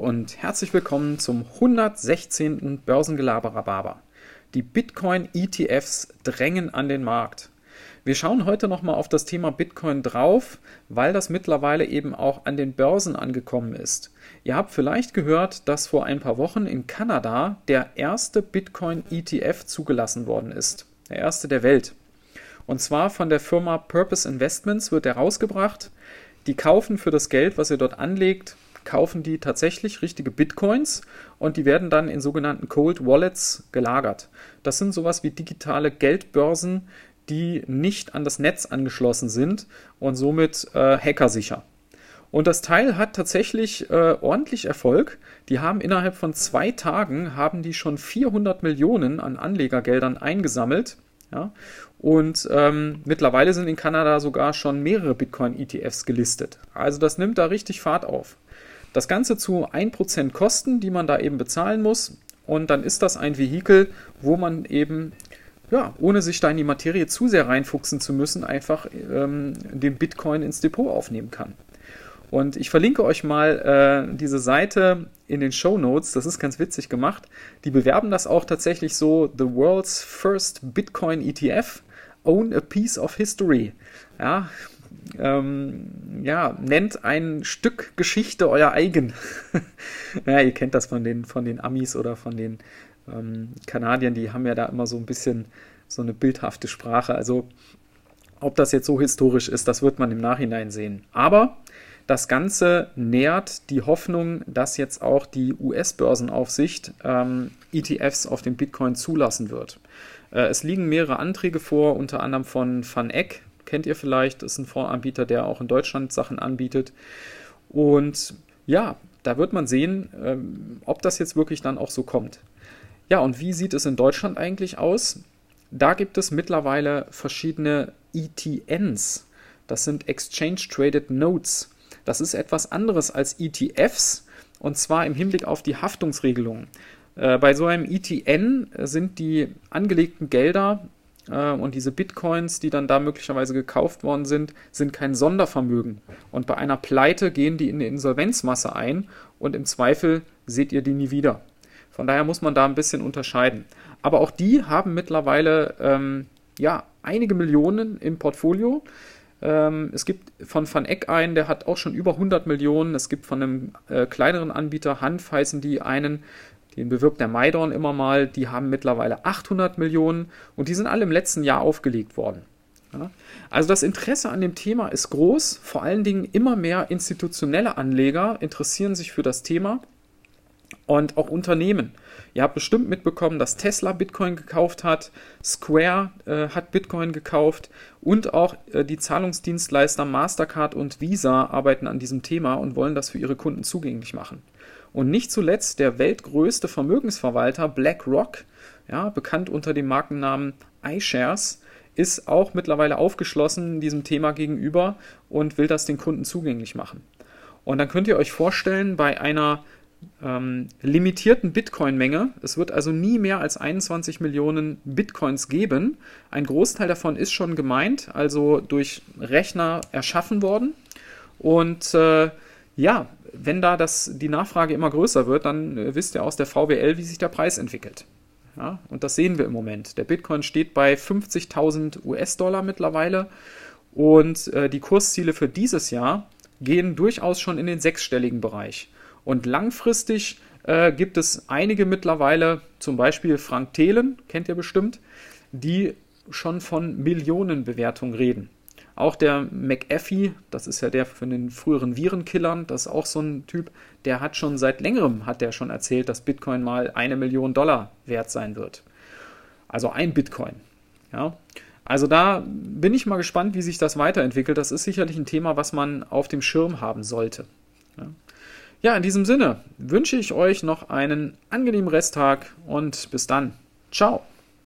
und herzlich willkommen zum 116. Börsengelaber Die Bitcoin-ETFs drängen an den Markt. Wir schauen heute nochmal auf das Thema Bitcoin drauf, weil das mittlerweile eben auch an den Börsen angekommen ist. Ihr habt vielleicht gehört, dass vor ein paar Wochen in Kanada der erste Bitcoin-ETF zugelassen worden ist. Der erste der Welt. Und zwar von der Firma Purpose Investments wird er rausgebracht. Die kaufen für das Geld, was ihr dort anlegt, kaufen die tatsächlich richtige Bitcoins und die werden dann in sogenannten Cold Wallets gelagert. Das sind sowas wie digitale Geldbörsen, die nicht an das Netz angeschlossen sind und somit äh, hackersicher. Und das Teil hat tatsächlich äh, ordentlich Erfolg. Die haben innerhalb von zwei Tagen haben die schon 400 Millionen an Anlegergeldern eingesammelt. Ja? Und ähm, mittlerweile sind in Kanada sogar schon mehrere Bitcoin-ETFs gelistet. Also das nimmt da richtig Fahrt auf. Das Ganze zu 1% Kosten, die man da eben bezahlen muss. Und dann ist das ein Vehikel, wo man eben, ja, ohne sich da in die Materie zu sehr reinfuchsen zu müssen, einfach ähm, den Bitcoin ins Depot aufnehmen kann. Und ich verlinke euch mal äh, diese Seite in den Show Notes. Das ist ganz witzig gemacht. Die bewerben das auch tatsächlich so: The World's First Bitcoin ETF. Own a Piece of History. Ja, ähm, ja, nennt ein Stück Geschichte euer eigen. ja, ihr kennt das von den, von den Amis oder von den ähm, Kanadiern, die haben ja da immer so ein bisschen so eine bildhafte Sprache. Also, ob das jetzt so historisch ist, das wird man im Nachhinein sehen. Aber das Ganze nährt die Hoffnung, dass jetzt auch die US-Börsenaufsicht ähm, ETFs auf den Bitcoin zulassen wird. Äh, es liegen mehrere Anträge vor, unter anderem von Van Eck, kennt ihr vielleicht, ist ein Fondsanbieter, der auch in Deutschland Sachen anbietet. Und ja, da wird man sehen, ähm, ob das jetzt wirklich dann auch so kommt. Ja, und wie sieht es in Deutschland eigentlich aus? Da gibt es mittlerweile verschiedene ETNs. Das sind Exchange Traded Notes. Das ist etwas anderes als ETFs und zwar im Hinblick auf die Haftungsregelungen. Äh, bei so einem ETN sind die angelegten Gelder und diese Bitcoins, die dann da möglicherweise gekauft worden sind, sind kein Sondervermögen. Und bei einer Pleite gehen die in eine Insolvenzmasse ein und im Zweifel seht ihr die nie wieder. Von daher muss man da ein bisschen unterscheiden. Aber auch die haben mittlerweile ähm, ja, einige Millionen im Portfolio. Ähm, es gibt von Van Eck einen, der hat auch schon über 100 Millionen. Es gibt von einem äh, kleineren Anbieter, Hanf heißen die, einen, den bewirbt der Maidorn immer mal, die haben mittlerweile 800 Millionen und die sind alle im letzten Jahr aufgelegt worden. Ja? Also das Interesse an dem Thema ist groß, vor allen Dingen immer mehr institutionelle Anleger interessieren sich für das Thema und auch Unternehmen. Ihr habt bestimmt mitbekommen, dass Tesla Bitcoin gekauft hat, Square äh, hat Bitcoin gekauft und auch äh, die Zahlungsdienstleister Mastercard und Visa arbeiten an diesem Thema und wollen das für ihre Kunden zugänglich machen. Und nicht zuletzt der weltgrößte Vermögensverwalter BlackRock, ja, bekannt unter dem Markennamen iShares, ist auch mittlerweile aufgeschlossen diesem Thema gegenüber und will das den Kunden zugänglich machen. Und dann könnt ihr euch vorstellen, bei einer ähm, limitierten Bitcoin-Menge, es wird also nie mehr als 21 Millionen Bitcoins geben. Ein Großteil davon ist schon gemeint, also durch Rechner erschaffen worden. Und äh, ja, wenn da das, die Nachfrage immer größer wird, dann äh, wisst ihr aus der VWL, wie sich der Preis entwickelt. Ja, und das sehen wir im Moment. Der Bitcoin steht bei 50.000 US-Dollar mittlerweile und äh, die Kursziele für dieses Jahr gehen durchaus schon in den sechsstelligen Bereich. Und langfristig äh, gibt es einige mittlerweile, zum Beispiel Frank Thelen, kennt ihr bestimmt, die schon von Millionenbewertungen reden. Auch der McAfee, das ist ja der von den früheren Virenkillern, das ist auch so ein Typ, der hat schon seit längerem, hat der schon erzählt, dass Bitcoin mal eine Million Dollar wert sein wird. Also ein Bitcoin. Ja. Also da bin ich mal gespannt, wie sich das weiterentwickelt. Das ist sicherlich ein Thema, was man auf dem Schirm haben sollte. Ja, ja in diesem Sinne wünsche ich euch noch einen angenehmen Resttag und bis dann. Ciao.